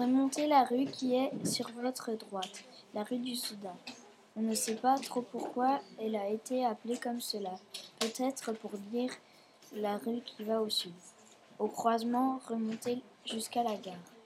Remontez la rue qui est sur votre droite, la rue du Soudan. On ne sait pas trop pourquoi elle a été appelée comme cela. Peut-être pour dire la rue qui va au sud. Au croisement, remontez jusqu'à la gare.